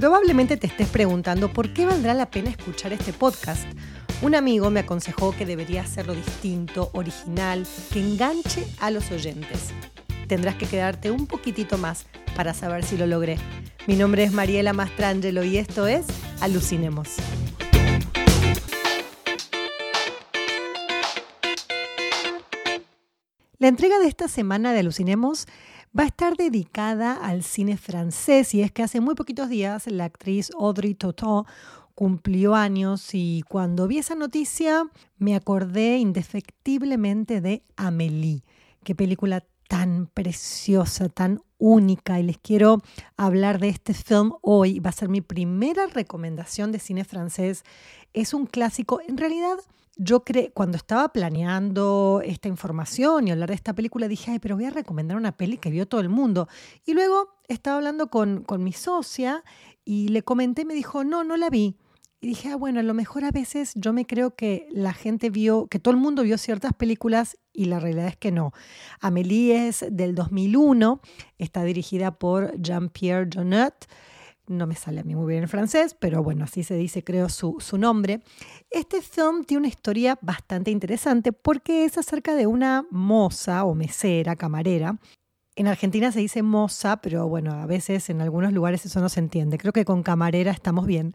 Probablemente te estés preguntando por qué valdrá la pena escuchar este podcast. Un amigo me aconsejó que debería hacerlo distinto, original, que enganche a los oyentes. Tendrás que quedarte un poquitito más para saber si lo logré. Mi nombre es Mariela Mastrangelo y esto es Alucinemos. La entrega de esta semana de Alucinemos va a estar dedicada al cine francés y es que hace muy poquitos días la actriz Audrey Tautou cumplió años y cuando vi esa noticia me acordé indefectiblemente de Amélie. Qué película tan preciosa, tan única y les quiero hablar de este film hoy. Va a ser mi primera recomendación de cine francés. Es un clásico, en realidad yo creo, cuando estaba planeando esta información y hablar de esta película, dije, ay, pero voy a recomendar una peli que vio todo el mundo. Y luego estaba hablando con, con mi socia y le comenté, me dijo, no, no la vi. Y dije, ah, bueno, a lo mejor a veces yo me creo que la gente vio, que todo el mundo vio ciertas películas y la realidad es que no. Amélie es del 2001, está dirigida por Jean-Pierre Jonat no me sale a mí muy bien en francés, pero bueno, así se dice, creo, su, su, nombre. Este film tiene una historia bastante interesante porque es acerca de una moza o mesera, camarera. En Argentina se dice moza, pero bueno, a veces en algunos lugares eso no se entiende. Creo que con camarera estamos bien.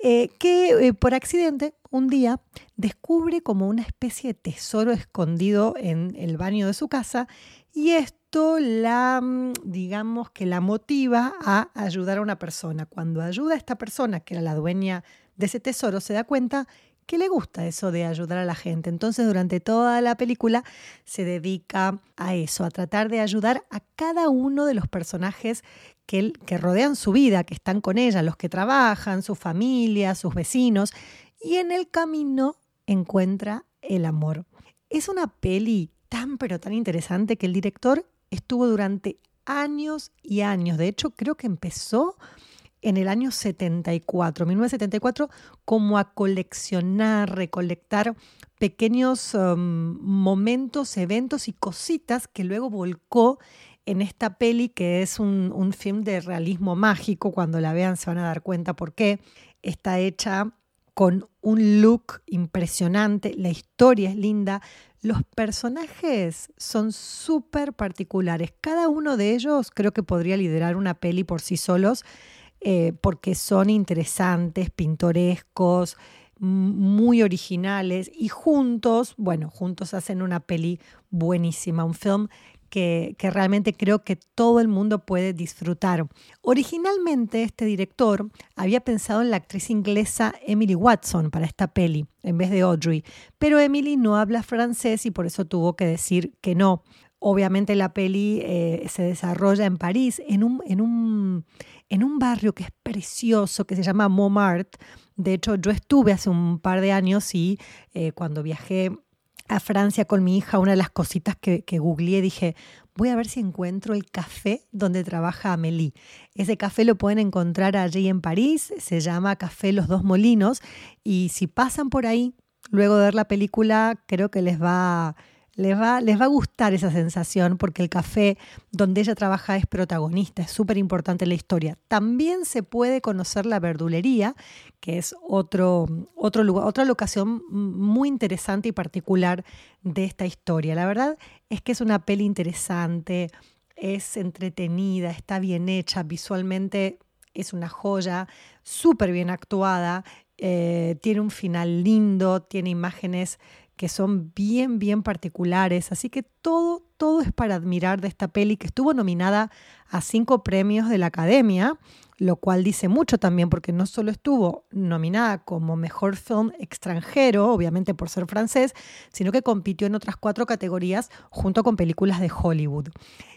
Eh, que eh, por accidente un día descubre como una especie de tesoro escondido en el baño de su casa y esto la, mm, digamos, que la motiva a ayudar a una persona. Cuando ayuda a esta persona, que era la dueña de ese tesoro, se da cuenta que le gusta eso de ayudar a la gente. Entonces, durante toda la película se dedica a eso, a tratar de ayudar a cada uno de los personajes que, que rodean su vida, que están con ella, los que trabajan, su familia, sus vecinos, y en el camino encuentra el amor. Es una peli tan pero tan interesante que el director estuvo durante años y años. De hecho, creo que empezó en el año 74, 1974, como a coleccionar, recolectar pequeños um, momentos, eventos y cositas que luego volcó en esta peli que es un, un film de realismo mágico. Cuando la vean se van a dar cuenta por qué. Está hecha con un look impresionante, la historia es linda, los personajes son súper particulares. Cada uno de ellos creo que podría liderar una peli por sí solos eh, porque son interesantes, pintorescos, muy originales y juntos, bueno, juntos hacen una peli buenísima, un film que, realmente creo que todo el mundo puede disfrutar. Originalmente este director había pensado en la actriz inglesa Emily Watson para esta peli, en vez de Audrey, pero Emily no habla francés y por eso tuvo que decir que no. Obviamente la peli eh, se desarrolla en París, en un, en, un, en un barrio que es precioso, que se llama Montmartre. De hecho, yo estuve hace un par de años y eh, cuando viajé a Francia con mi hija, una de las cositas que, que googleé, dije, voy a ver si encuentro el café donde trabaja Amélie. Ese café lo pueden encontrar allí en París, se llama Café Los Dos Molinos, y si pasan por ahí, luego de ver la película, creo que les va les va, les va a gustar esa sensación porque el café donde ella trabaja es protagonista, es súper importante la historia. También se puede conocer la verdulería, que es otro, otro lugar, otra locación muy interesante y particular de esta historia. La verdad es que es una peli interesante, es entretenida, está bien hecha, visualmente es una joya, súper bien actuada, eh, tiene un final lindo, tiene imágenes que son bien, bien particulares. Así que todo, todo es para admirar de esta peli que estuvo nominada a cinco premios de la Academia, lo cual dice mucho también porque no solo estuvo nominada como mejor film extranjero, obviamente por ser francés, sino que compitió en otras cuatro categorías junto con películas de Hollywood.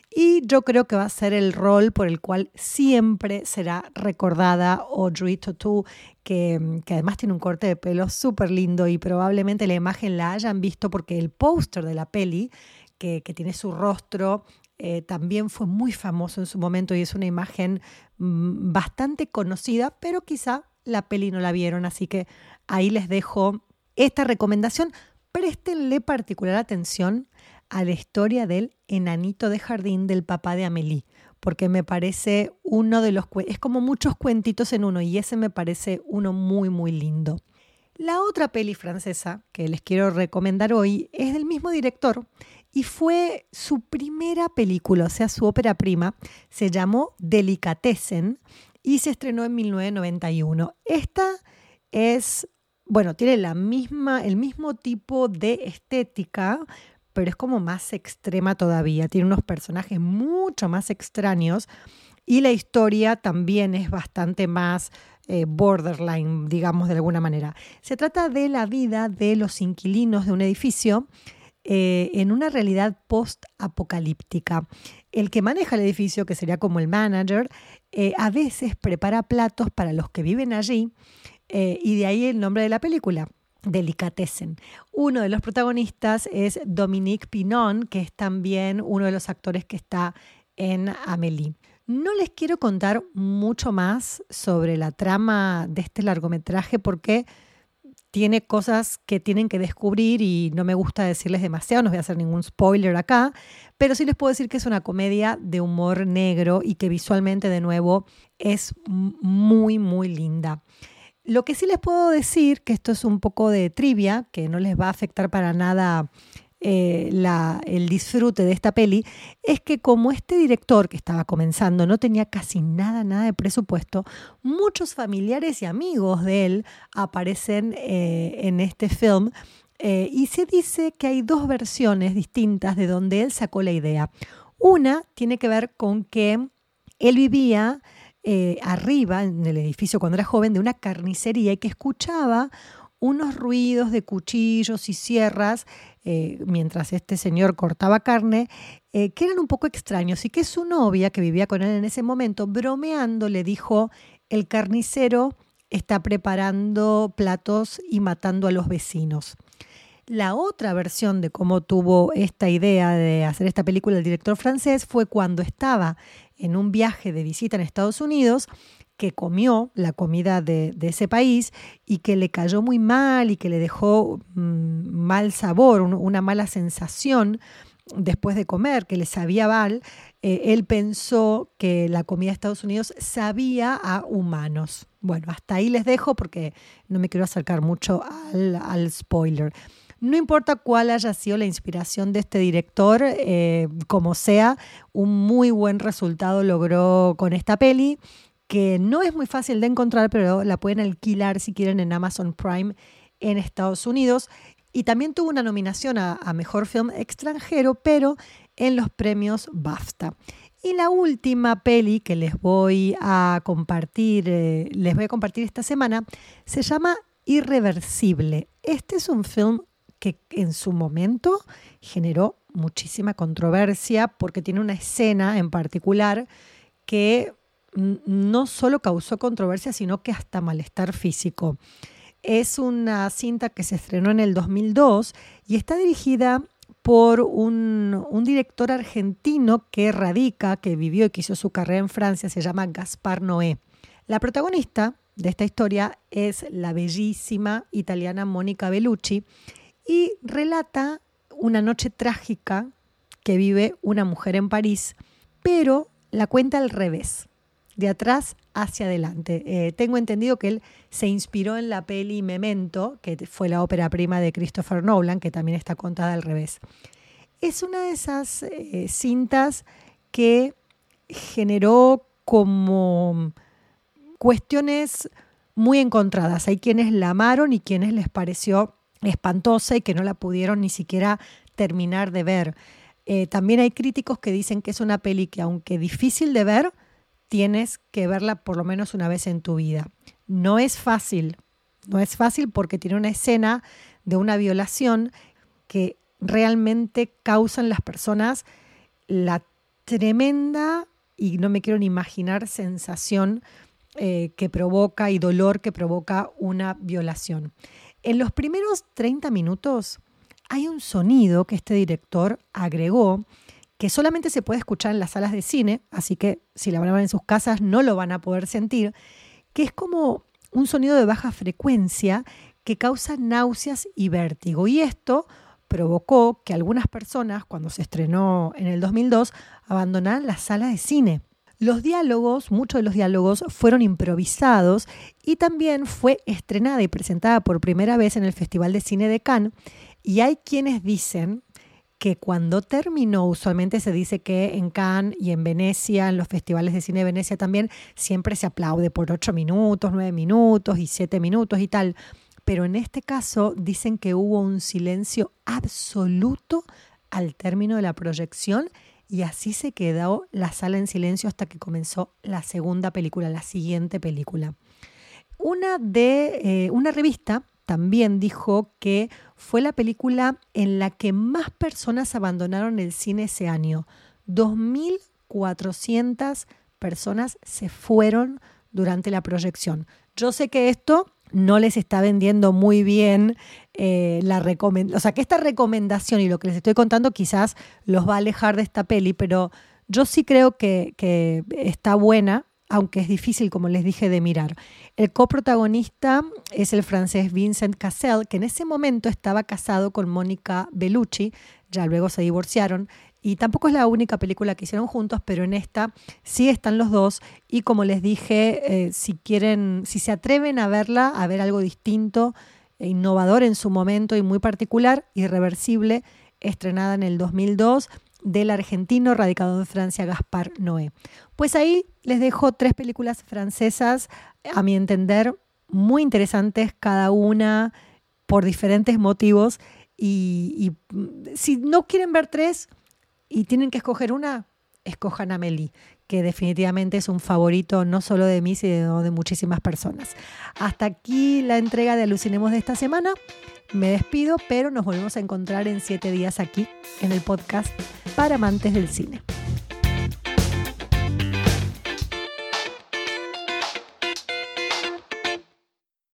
Y yo creo que va a ser el rol por el cual siempre será recordada Audrey Tautou, que, que además tiene un corte de pelo súper lindo y probablemente la imagen la hayan visto porque el póster de la peli, que, que tiene su rostro eh, también fue muy famoso en su momento y es una imagen mm, bastante conocida, pero quizá la peli no la vieron, así que ahí les dejo esta recomendación. Préstenle particular atención a la historia del enanito de jardín del papá de Amélie, porque me parece uno de los... Es como muchos cuentitos en uno y ese me parece uno muy, muy lindo. La otra peli francesa que les quiero recomendar hoy es del mismo director y fue su primera película, o sea, su ópera prima. Se llamó Delicatessen y se estrenó en 1991. Esta es, bueno, tiene la misma, el mismo tipo de estética, pero es como más extrema todavía. Tiene unos personajes mucho más extraños y la historia también es bastante más eh, borderline, digamos de alguna manera. Se trata de la vida de los inquilinos de un edificio eh, en una realidad post-apocalíptica. El que maneja el edificio, que sería como el manager, eh, a veces prepara platos para los que viven allí y de ahí el nombre de la película. Delicatessen. Uno de los protagonistas es Dominique Pinon, que es también uno de los actores que está en Amélie. No les quiero contar mucho más sobre la trama de este largometraje porque tiene cosas que tienen que descubrir y no me gusta decirles demasiado, no voy a hacer ningún spoiler acá, pero sí les puedo decir que es una comedia de humor negro y que visualmente de nuevo es muy, muy linda. Lo que sí les puedo decir, que esto es un poco de trivia, que no les va a afectar para nada eh, el disfrute de esta peli es que como este director que estaba comenzando no tenía casi nada, nada de presupuesto, muchos familiares y amigos de él aparecen eh, en este film eh, y se dice que hay dos versiones distintas de donde él sacó la idea. Una tiene que ver con que él vivía arriba en el edificio cuando era joven de una carnicería y que escuchaba unos ruidos de cuchillos y sierras eh, mientras este señor cortaba carne, eh, que eran un poco extraños y que su novia, que vivía con él en ese momento, bromeando, le dijo, el carnicero está preparando platos y matando a los vecinos. La otra versión de cómo tuvo esta idea de hacer esta película el director francés fue cuando estaba en un viaje de visita en Estados Unidos que comió la comida de, ese país y que le cayó muy mal y que le dejó mm, mal sabor, una mala sensación después de comer, que le sabía mal, eh, él pensó que la comida de Estados Unidos sabía a humanos. Bueno, hasta ahí les dejo porque no me quiero acercar mucho al, spoiler. No importa cuál haya sido la inspiración de este director, eh, como sea, un muy buen resultado logró con esta peli que no es muy fácil de encontrar, pero la pueden alquilar si quieren en Amazon Prime en Estados Unidos. Y también tuvo una nominación a, Mejor Film Extranjero, pero en los premios BAFTA. Y la última peli que les voy a compartir, eh, les voy a compartir esta semana, se llama Irreversible. Este es un film que en su momento generó muchísima controversia porque tiene una escena en particular que no solo causó controversia, sino que hasta malestar físico. Es una cinta que se estrenó en el 2002 y está dirigida por un, director argentino que radica, que vivió y que hizo su carrera en Francia, se llama Gaspar Noé. La protagonista de esta historia es la bellísima italiana Mónica Bellucci y relata una noche trágica que vive una mujer en París, pero la cuenta al revés de atrás hacia adelante. Eh, tengo entendido que él se inspiró en la peli Memento, que fue la ópera prima de Christopher Nolan, que también está contada al revés. Es una de esas eh, cintas que generó como cuestiones muy encontradas. Hay quienes la amaron y quienes les pareció espantosa y que no la pudieron ni siquiera terminar de ver. Eh, también hay críticos que dicen que es una peli que, aunque difícil de ver, tienes que verla por lo menos una vez en tu vida. No es fácil, no es fácil porque tiene una escena de una violación que realmente causa en las personas la tremenda, y no me quiero ni imaginar, sensación eh, que provoca y dolor que provoca una violación. En los primeros 30 minutos hay un sonido que este director agregó que solamente se puede escuchar en las salas de cine, así que si la ver en sus casas no lo van a poder sentir, que es como un sonido de baja frecuencia que causa náuseas y vértigo. Y esto provocó que algunas personas, cuando se estrenó en el 2002, abandonaran la sala de cine. Los diálogos, muchos de los diálogos fueron improvisados y también fue estrenada y presentada por primera vez en el Festival de Cine de Cannes. Y hay quienes dicen que cuando terminó, usualmente se dice que en Cannes y en Venecia, en los festivales de cine de Venecia también, siempre se aplaude por ocho minutos, nueve minutos y siete minutos y tal. Pero en este caso dicen que hubo un silencio absoluto al término de la proyección y así se quedó la sala en silencio hasta que comenzó la segunda película, la siguiente película. Una de eh, una revista también dijo que fue la película en la que más personas abandonaron el cine ese año. 2.400 personas se fueron durante la proyección. Yo sé que esto no les está vendiendo muy bien eh, la recomendación, o sea, que esta recomendación y lo que les estoy contando quizás los va a alejar de esta peli, pero yo sí creo que, que está buena, aunque es difícil, como les dije, de mirar. El coprotagonista es el francés Vincent Cassel, que en ese momento estaba casado con Mónica Bellucci, ya luego se divorciaron, y tampoco es la única película que hicieron juntos, pero en esta sí están los dos. Y como les dije, eh, si quieren, si se atreven a verla, a ver algo distinto, innovador en su momento y muy particular, irreversible, estrenada en el 2002 del argentino radicado en Francia Gaspar Noé. Pues ahí les dejo tres películas francesas, a mi entender, muy interesantes cada una por diferentes motivos. Y, y si no quieren ver tres, y tienen que escoger una, escojan a Meli, que definitivamente es un favorito no solo de mí, sino de muchísimas personas. Hasta aquí la entrega de Alucinemos de esta semana. Me despido, pero nos volvemos a encontrar en siete días aquí en el podcast para amantes del cine.